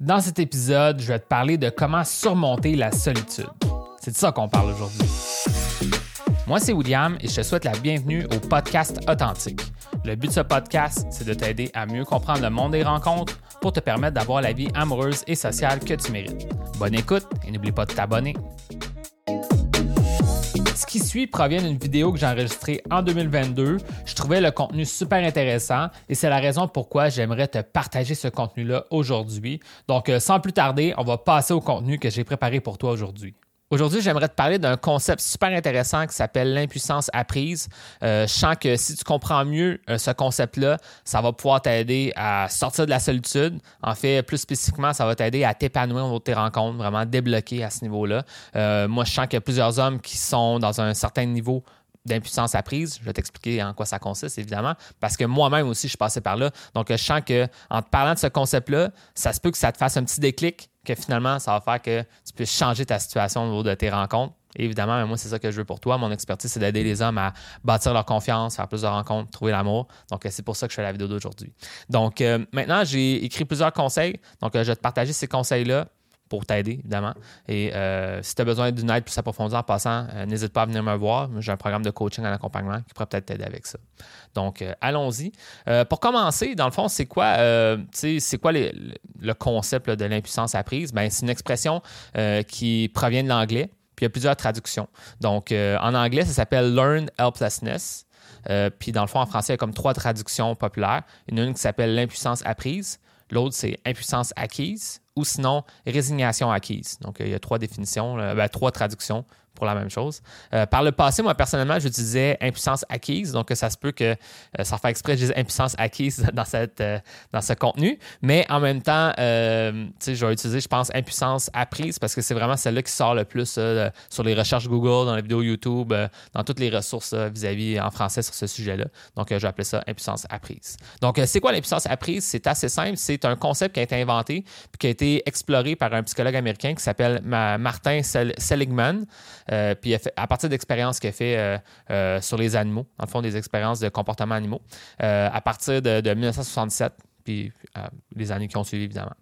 Dans cet épisode, je vais te parler de comment surmonter la solitude. C'est de ça qu'on parle aujourd'hui. Moi, c'est William et je te souhaite la bienvenue au podcast Authentique. Le but de ce podcast, c'est de t'aider à mieux comprendre le monde des rencontres pour te permettre d'avoir la vie amoureuse et sociale que tu mérites. Bonne écoute et n'oublie pas de t'abonner. Qui suit provient d'une vidéo que j'ai enregistrée en 2022. Je trouvais le contenu super intéressant et c'est la raison pourquoi j'aimerais te partager ce contenu-là aujourd'hui. Donc, euh, sans plus tarder, on va passer au contenu que j'ai préparé pour toi aujourd'hui. Aujourd'hui, j'aimerais te parler d'un concept super intéressant qui s'appelle l'impuissance apprise. Euh, je sens que si tu comprends mieux euh, ce concept-là, ça va pouvoir t'aider à sortir de la solitude. En fait, plus spécifiquement, ça va t'aider à t'épanouir au de tes rencontres, vraiment débloquer à ce niveau-là. Euh, moi, je sens qu'il y a plusieurs hommes qui sont dans un certain niveau d'impuissance apprise. Je vais t'expliquer en quoi ça consiste, évidemment, parce que moi-même aussi, je suis passé par là. Donc, je sens qu'en te parlant de ce concept-là, ça se peut que ça te fasse un petit déclic que finalement, ça va faire que tu puisses changer ta situation au niveau de tes rencontres. évidemment, moi, c'est ça que je veux pour toi. Mon expertise, c'est d'aider les hommes à bâtir leur confiance, faire plus de rencontres, trouver l'amour. Donc, c'est pour ça que je fais la vidéo d'aujourd'hui. Donc, euh, maintenant, j'ai écrit plusieurs conseils. Donc, euh, je vais te partager ces conseils-là pour t'aider, évidemment. Et euh, si tu as besoin d'une aide plus approfondie en passant, euh, n'hésite pas à venir me voir. J'ai un programme de coaching en accompagnement qui pourrait peut-être t'aider avec ça. Donc, euh, allons-y. pour commencer, dans le fond, c'est quoi, quoi le concept de l'impuissance apprise? Ben, c'est une expression qui provient de l'anglais, puis il y a plusieurs traductions. Donc, en anglais, ça s'appelle Learn Helplessness. puis dans le fond, en français, il y a comme trois traductions populaires. Une qui s'appelle l'impuissance apprise, l'autre c'est impuissance acquise, ou sinon résignation acquise. Donc, il y a trois définitions, ben, trois traductions pour la même chose. Euh, par le passé, moi, personnellement, j'utilisais impuissance acquise. Donc, ça se peut que euh, ça fait exprès, je dise impuissance acquise dans, cette, euh, dans ce contenu. Mais en même temps, sais, je vais utiliser, je pense, impuissance apprise parce que c'est vraiment celle-là qui sort le plus sur les recherches Google, dans les vidéos YouTube, dans toutes les ressources vis-à-vis en français sur ce sujet-là. Donc, je vais appeler ça impuissance apprise. Donc, c'est quoi l'impuissance apprise? C'est assez simple. C'est un concept qui a été inventé puis qui a été exploré par un psychologue américain qui s'appelle Martin Seligman. Euh, puis à partir d'expériences qu'il a fait euh, euh, sur les animaux, dans le fond, des expériences de comportement animaux, à partir de, 1967 puis les années qui ont suivi, évidemment.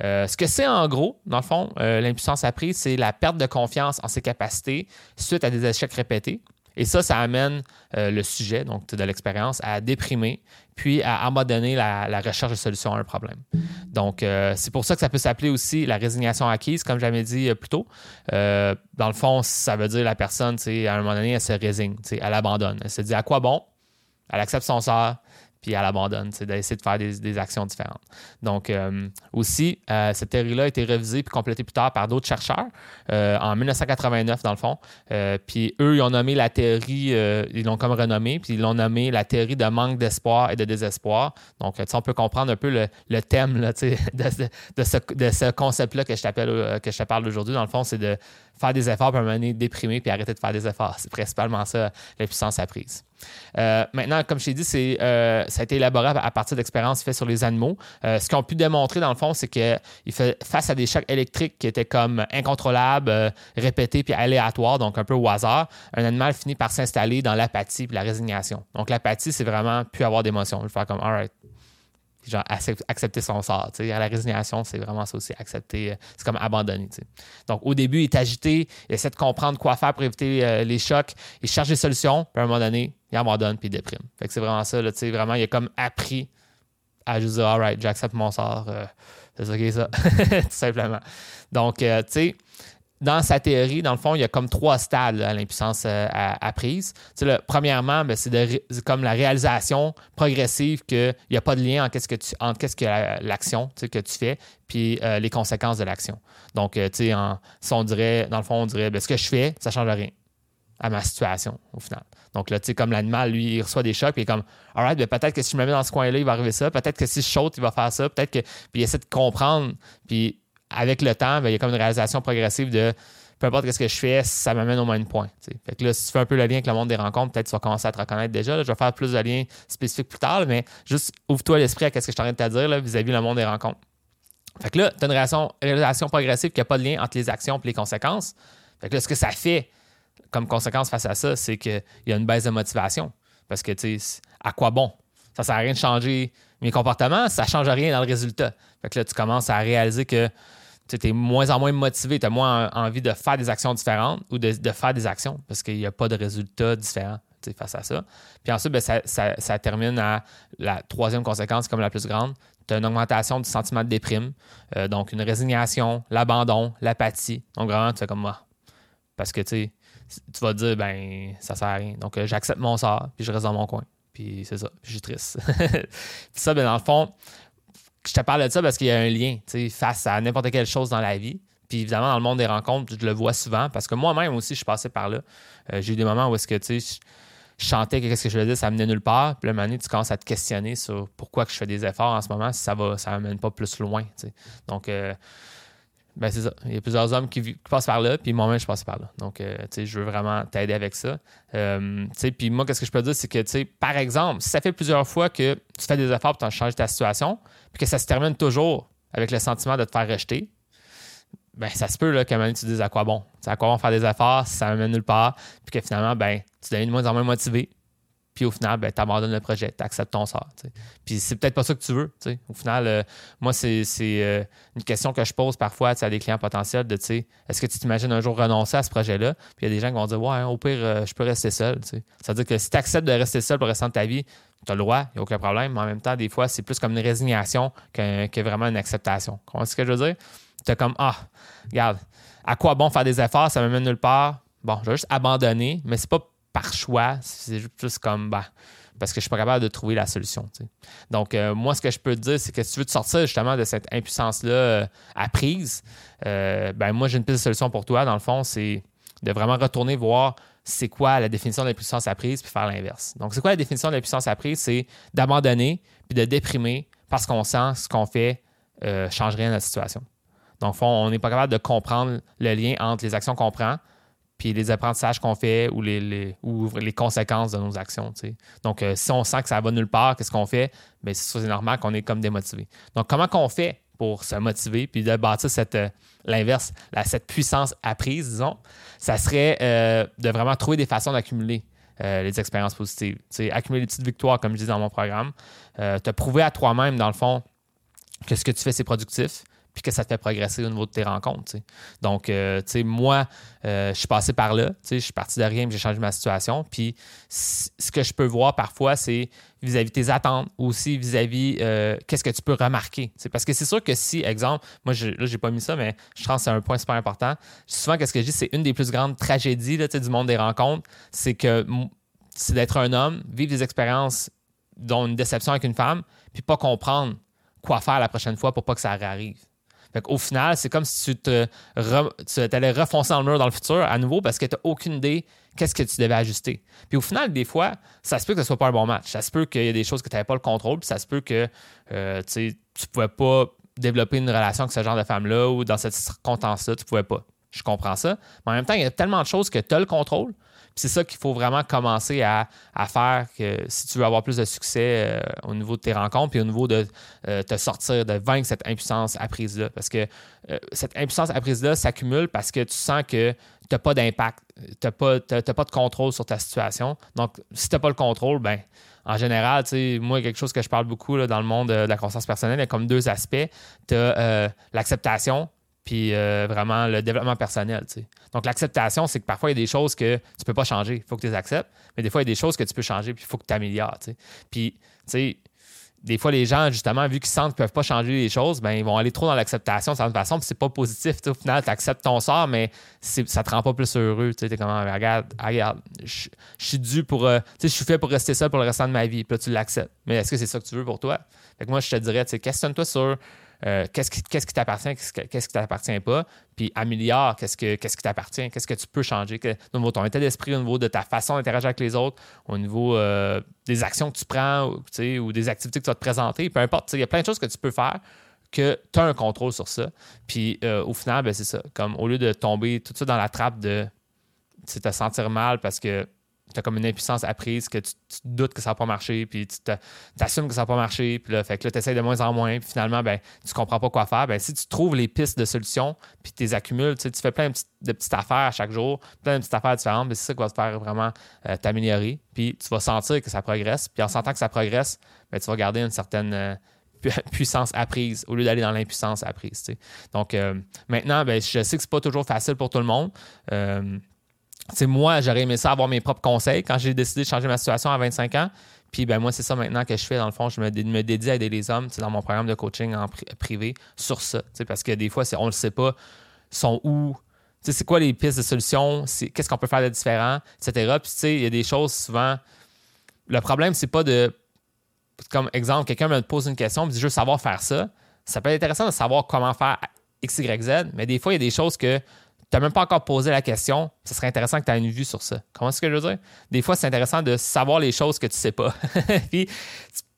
ce que c'est en gros, dans le fond, l'impuissance apprise, c'est la perte de confiance en ses capacités suite à des échecs répétés. Et ça, ça amène le sujet, donc de l'expérience, à déprimer, puis à abandonner la, recherche de solutions à un problème. Donc, euh, c'est pour ça que ça peut s'appeler aussi la résignation acquise, comme j'avais dit euh, plus tôt. Euh, dans le fond, ça veut dire la personne, à un moment donné, elle se résigne, elle abandonne. Elle se dit à quoi bon? Elle accepte son sort, puis elle abandonne, c'est d'essayer de faire des, actions différentes. Donc, euh, aussi, euh, cette théorie-là a été révisée puis complétée plus tard par d'autres chercheurs euh, en 1989, dans le fond. puis eux, ils ont nommé la théorie, ils l'ont comme renommée, puis ils l'ont nommé la théorie de manque d'espoir et de désespoir. Donc, on peut comprendre un peu le, thème là, de, de, ce, de ce concept-là que je t'appelle, que je te parle aujourd'hui. Dans le fond, c'est de faire des efforts, puis à un moment puis arrêter de faire des efforts. C'est principalement ça, la puissance apprise. Euh, maintenant, comme je t'ai dit, c'est, euh, ça a été élaboré à partir d'expériences faites sur les animaux. Euh, ce qu'ils ont pu démontrer, dans le fond, c'est qu'il fait face à des chocs électriques qui étaient comme incontrôlables, répétés puis aléatoires, donc un peu au hasard, un animal finit par s'installer dans l'apathie et la résignation. Donc, l'apathie, c'est vraiment plus avoir d'émotion. Je vais faire comme, all right, genre accepter son sort. La résignation, c'est vraiment ça aussi, accepter, euh, c'est comme abandonner. Donc au début, il est agité, il essaie de comprendre quoi faire pour éviter euh, les chocs, il cherche des solutions, puis à un moment donné, il abandonne puis il déprime. Fait que c'est vraiment ça, là, vraiment, il a comme appris à juste dire Alright, j'accepte mon sort. Euh, c'est ça qui est ça, tout simplement. Donc, tu sais, dans sa théorie, dans le fond, il y a comme trois stades à l'impuissance euh, apprise. premièrement, ben, c'est comme la réalisation progressive qu'il n'y a pas de lien entre qu'est-ce que l'action que tu fais puis euh, les conséquences de l'action. Donc, euh, tu sais, si on dirait, dans le fond, on dirait, ben, ce que je fais, ça ne change rien à ma situation au final. Donc là, tu sais, comme l'animal, lui, il reçoit des chocs, puis il est comme, alright, ben, peut-être que si je me mets dans ce coin-là, il va arriver ça. Peut-être que si je saute, il va faire ça. Peut-être que. Puis il essaie de comprendre. Puis avec le temps, ben, il y a comme une réalisation progressive de peu importe ce que je fais, ça m'amène au même point. Fait que là, si tu fais un peu le lien avec le monde des rencontres, peut-être tu vas commencer à te reconnaître déjà. je vais faire plus de liens spécifiques plus tard, mais juste ouvre-toi l'esprit à ce que je suis en train de te dire vis-à-vis le monde des rencontres. Fait que là, tu as une réalisation, progressive qui n'a pas de lien entre les actions et les conséquences. Fait que là, ce que ça fait comme conséquence face à ça, c'est qu'il y a une baisse de motivation. Parce que, tu sais, à quoi bon? Ça sert à rien de changer Mes comportements, ça ne change rien dans le résultat. Fait que là, tu commences à réaliser que tu es moins en moins motivé, tu as moins envie de faire des actions différentes ou de, faire des actions parce qu'il n'y a pas de résultats différents face à ça. Puis ensuite, ben, ça, termine à la troisième conséquence comme la plus grande. Tu as une augmentation du sentiment de déprime, euh, donc une résignation, l'abandon, l'apathie. Donc vraiment, tu fais comme moi. Parce que tu vas te dire, ben, ça sert à rien. Donc euh, j'accepte mon sort, puis je reste dans mon coin. Puis c'est ça, puis je suis triste. puis ça, ben, dans le fond, je te parle de ça parce qu'il y a un lien face à n'importe quelle chose dans la vie. Puis évidemment, dans le monde des rencontres, je le vois souvent parce que moi-même aussi, je suis passé par là. Euh, j'ai eu des moments où est-ce que tu sais, je chantais que qu'est-ce que je faisais, ça menait nulle part. Puis là, moment tu commences à te questionner sur pourquoi que je fais des efforts en ce moment si ça va, ça m'amène pas plus loin. Donc, euh, ben c'est ça. Il y a plusieurs hommes qui, passent par là, puis moi-même, je passe par là. Donc, euh, tu sais, je veux vraiment t'aider avec ça. Euh, tu sais, puis moi, qu'est-ce que je peux dire, c'est que, tu sais, par exemple, si ça fait plusieurs fois que tu fais des efforts pour changer ta situation, puis que ça se termine toujours avec le sentiment de te faire rejeter, ben ça se peut là, qu'à un moment tu te dises à quoi bon. à quoi bon faire des efforts si ça ne mène nulle part, puis que finalement, ben, tu deviens de moins en moins motivé, puis au final, ben, tu abandonnes le projet, tu acceptes ton sort. Puis c'est peut-être pas ça que tu veux. Au final, euh, moi, c'est euh, une question que je pose parfois à des clients potentiels de est-ce que tu t'imagines un jour renoncer à ce projet-là? Puis il y a des gens qui vont dire Ouais, au pire, euh, je peux rester seul. C'est-à-dire que si tu acceptes de rester seul pour le restant de ta vie, tu as le droit, il n'y a aucun problème. Mais en même temps, des fois, c'est plus comme une résignation que, vraiment une acceptation. Comment est-ce que je veux dire? Tu comme Ah, regarde, à quoi bon faire des efforts? Ça me mène nulle part. Bon, je vais juste abandonner, mais c'est pas par choix. C'est juste comme, bah, parce que je suis pas capable de trouver la solution. Donc, euh, moi, ce que je peux te dire, c'est que si tu veux te sortir justement de cette impuissance-là euh, apprise, euh, ben moi, j'ai une piste de solution pour toi. Dans le fond, c'est de vraiment retourner voir c'est quoi la définition de l'impuissance apprise puis faire l'inverse. Donc, c'est quoi la définition de l'impuissance apprise? C'est d'abandonner puis de déprimer parce qu'on sent ce qu'on fait change rien à la situation. Donc, on n'est pas capable de comprendre le lien entre les actions qu'on prend puis les apprentissages qu'on fait ou les, les, les conséquences de nos actions. Donc, euh, si on sent que ça va nulle part, qu'est-ce qu'on fait? Bien, c'est normal qu'on est comme démotivé. Donc, comment qu'on fait pour se motiver puis de bâtir cette, euh, l'inverse, cette puissance apprise, disons, ça serait euh, de vraiment trouver des façons d'accumuler les expériences positives. accumuler des petites victoires, comme je dis dans mon programme. te prouver à toi-même, dans le fond, que ce que tu fais, c'est productif puis que ça te fait progresser au niveau de tes rencontres. Donc, euh, moi, euh, je suis passé par là, je suis parti de rien, j'ai changé ma situation. Puis, ce que je peux voir parfois, c'est vis-à-vis tes attentes, aussi vis-à-vis euh, qu'est-ce que tu peux remarquer. Parce que c'est sûr que si, exemple, moi, je, là, pas mis ça, mais je pense que c'est un point super important. Souvent, qu'est-ce que je dis, c'est une des plus grandes tragédies là, du monde des rencontres, c'est que c'est d'être un homme, vivre des expériences dont une déception avec une femme, puis pas comprendre quoi faire la prochaine fois pour pas que ça arrive. Au final, c'est comme si tu te allais refoncer dans le mur dans le futur à nouveau parce que tu n'as aucune idée qu'est-ce que tu devais ajuster. Puis au final, des fois, ça se peut que ce soit pas un bon match. Ça se peut qu'il y ait des choses que tu n'avais pas le contrôle, puis ça se peut que euh, tu ne pouvais pas développer une relation avec ce genre de femme-là ou dans cette circonstance-là, tu ne pouvais pas. Je comprends ça. Mais en même temps, il y a tellement de choses que tu as le contrôle, c'est ça qu'il faut vraiment commencer à, faire que si tu veux avoir plus de succès euh, au niveau de tes rencontres, puis au niveau de euh, te sortir, de vaincre cette impuissance apprise-là. Parce que euh, cette impuissance apprise-là s'accumule parce que tu sens que tu n'as pas d'impact, tu n'as pas, pas, de contrôle sur ta situation. Donc, si tu n'as pas le contrôle, ben en général, moi, quelque chose que je parle beaucoup dans le monde de la conscience personnelle, il y a comme deux aspects. Tu as l'acceptation, puis euh, vraiment le développement personnel. Donc, l'acceptation, c'est que parfois, il y a des choses que tu peux pas changer. Il faut que tu les acceptes. Mais des fois, il y a des choses que tu peux changer, puis il faut que tu améliores. Puis, tu sais, des fois, les gens, justement, vu qu'ils sentent qu'ils ne peuvent pas changer les choses, ben, ils vont aller trop dans l'acceptation de certaine façon, puis c'est pas positif. Au final, tu acceptes ton sort, mais ça te rend pas plus heureux. Tu es comme, ah, regarde, regarde, je suis dû pour. Euh, je suis fait pour rester seul pour le restant de ma vie, puis là, tu l'acceptes. Mais est-ce que c'est ça que tu veux pour toi? Fait que moi, je te dirais, questionne-toi sur euh, qu'est-ce qui t'appartient, qu'est-ce qui t'appartient pas, puis améliore qu'est-ce, que, qui t'appartient, qu'est-ce que tu peux changer au niveau de ton état d'esprit, au niveau de ta façon d'interagir avec les autres, au niveau euh, des actions que tu prends ou, des activités que tu vas te présenter, peu importe. Il y a plein de choses que tu peux faire que tu as un contrôle sur ça. Puis euh, au final, ben, c'est ça. Comme au lieu de tomber tout de suite dans la trappe de te sentir mal parce que tu as comme une impuissance apprise que tu, doutes que ça va pas marcher, puis tu t'assumes que ça va pas marcher, puis là, fait que là, tu essaies de moins en moins, puis finalement, ben, tu comprends pas quoi faire. Ben, si tu trouves les pistes de solutions, puis tu les accumules, tu fais plein de petites, affaires chaque jour, plein de petites affaires différentes, ben, c'est ça qui va te faire vraiment euh, t'améliorer, puis tu vas sentir que ça progresse, puis en sentant que ça progresse, ben, tu vas garder une certaine. Euh, puissance apprise au lieu d'aller dans l'impuissance apprise. Donc euh, maintenant, ben, je sais que c'est pas toujours facile pour tout le monde moi, j'aurais aimé ça avoir mes propres conseils quand j'ai décidé de changer ma situation à 25 ans. Puis ben moi, c'est ça maintenant que je fais. Dans le fond, je me, dédie à aider les hommes dans mon programme de coaching en privé sur ça. Parce que des fois, on ne le sait pas, sont où. C'est quoi les pistes de solutions, qu'est-ce qu'on peut faire de différent, etc. Puis il y a des choses souvent. Le problème, c'est pas de. Comme exemple, quelqu'un me pose une question, me dit je veux savoir faire ça. Ça peut être intéressant de savoir comment faire X, Y, Z, mais des fois, il y a des choses que tu n'as même pas encore posé la question, ce serait intéressant que tu aies une vue sur ça. Comment est-ce que je veux dire? Des fois, c'est intéressant de savoir les choses que tu ne sais pas. puis,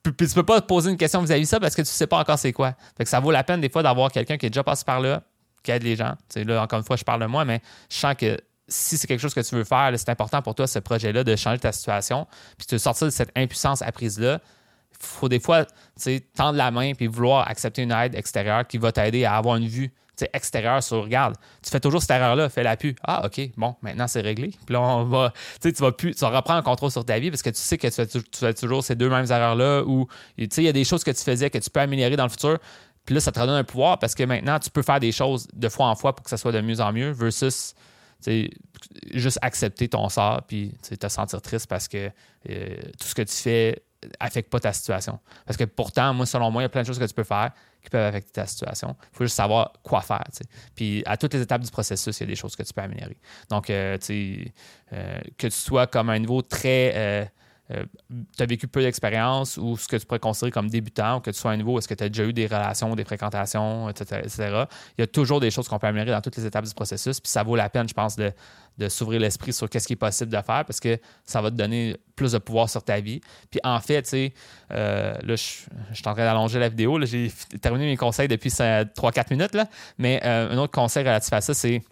tu, ne peux pas te poser une question vis-à-vis de ça parce que tu ne sais pas encore c'est quoi. Fait que ça vaut la peine des fois d'avoir quelqu'un qui est déjà passé par là, qui aide les gens. là, encore une fois, je parle de moi, mais je sens que si c'est quelque chose que tu veux faire, c'est important pour toi, ce projet-là, de changer ta situation, puis de sortir de cette impuissance apprise-là. Il faut des fois tendre la main puis vouloir accepter une aide extérieure qui va t'aider à avoir une vue extérieur sur regarde, tu fais toujours cette erreur-là, fais la pu. Ah, OK, bon, maintenant c'est réglé. Puis là, on va, tu vas plus, tu vas reprendre le contrôle sur ta vie parce que tu sais que tu fais, toujours ces deux mêmes erreurs-là ou, il y a des choses que tu faisais que tu peux améliorer dans le futur. Puis là, ça te redonne un pouvoir parce que maintenant, tu peux faire des choses de fois en fois pour que ça soit de mieux en mieux versus juste accepter ton sort puis te sentir triste parce que euh, tout ce que tu fais affecte pas ta situation. Parce que pourtant, moi, selon moi, il y a plein de choses que tu peux faire qui peuvent affecter ta situation. Il faut juste savoir quoi faire. Puis à toutes les étapes du processus, il y a des choses que tu peux améliorer. Donc, euh, euh, que tu sois comme un niveau très euh, tu as vécu peu d'expérience ou ce que tu pourrais considérer comme débutant ou que tu sois à un niveau, est-ce que tu as déjà eu des relations, des fréquentations, etc., Il y a toujours des choses qu'on peut améliorer dans toutes les étapes du processus. Puis ça vaut la peine, je pense, de, s'ouvrir l'esprit sur qu'est-ce qui est possible de faire parce que ça va te donner plus de pouvoir sur ta vie. Puis en fait, tu sais, euh, là, je, suis en train d'allonger la vidéo. J'ai terminé mes conseils depuis 3-4 minutes, mais euh, un autre conseil relatif à ça, c'est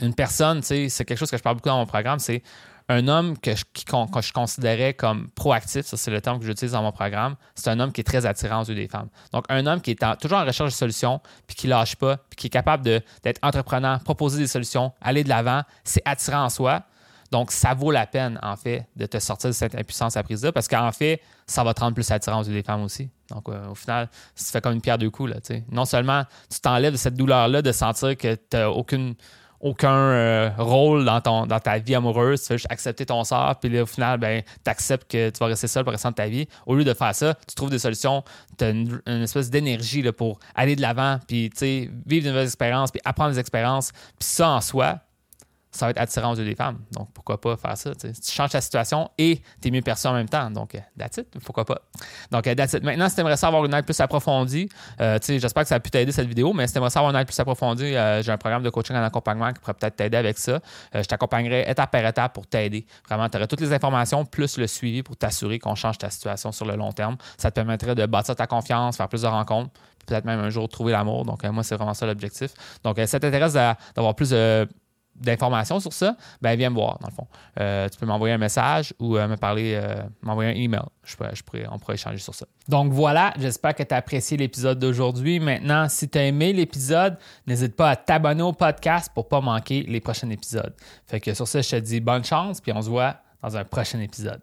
une personne, tu sais, c'est quelque chose que je parle beaucoup dans mon programme, c'est un homme que je, considérais comme proactif, ça c'est le terme que j'utilise dans mon programme, c'est un homme qui est très attirant aux yeux des femmes. Donc un homme qui est toujours en recherche de solutions, puis qui lâche pas, puis qui est capable d'être entrepreneur, proposer des solutions, aller de l'avant, c'est attirant en soi. Donc, ça vaut la peine, en fait, de te sortir de cette impuissance apprise-là, parce qu'en fait, ça va te rendre plus attirant aux yeux des femmes aussi. Donc, euh, au final, tu fais comme une pierre deux coups. Là, non seulement tu t'enlèves de cette douleur-là de sentir que tu n'as aucune aucun euh, rôle dans, ton, dans ta vie amoureuse. Tu fais juste accepter ton sort, puis au final, ben, tu acceptes que tu vas rester seul pour le restant de ta vie. Au lieu de faire ça, tu trouves des solutions, tu as une, espèce d'énergie pour aller de l'avant, puis vivre de nouvelles expériences, puis apprendre des expériences. Puis ça, en soi, ça va être attirant aux yeux des femmes. Donc, pourquoi pas faire ça? Tu changes ta situation et tu es mieux perçu en même temps. Donc, euh, that's it. Pourquoi pas? Donc, euh, that's it. Maintenant, si tu aimerais ça avoir une aide plus approfondie, euh, j'espère que ça a pu t'aider cette vidéo, mais si tu aimerais ça une aide plus approfondie, j'ai un programme de coaching en accompagnement qui pourrait peut-être t'aider avec ça. je t'accompagnerai étape par étape pour t'aider. Vraiment, tu aurais toutes les informations plus le suivi pour t'assurer qu'on change ta situation sur le long terme. Ça te permettrait de bâtir ta confiance, faire plus de rencontres, peut-être même un jour trouver l'amour. Donc, moi, c'est vraiment ça l'objectif. Donc, ça t'intéresse d'avoir plus de d'informations sur ça, ben viens me voir, dans le fond. Euh, tu peux m'envoyer un message ou euh, me parler, euh, m'envoyer un email. Je on pourrait échanger sur ça. Donc voilà, j'espère que tu as apprécié l'épisode d'aujourd'hui. Maintenant, si tu as aimé l'épisode, n'hésite pas à t'abonner au podcast pour ne pas manquer les prochains épisodes. Fait que sur ça, je te dis bonne chance, puis on se voit dans un prochain épisode.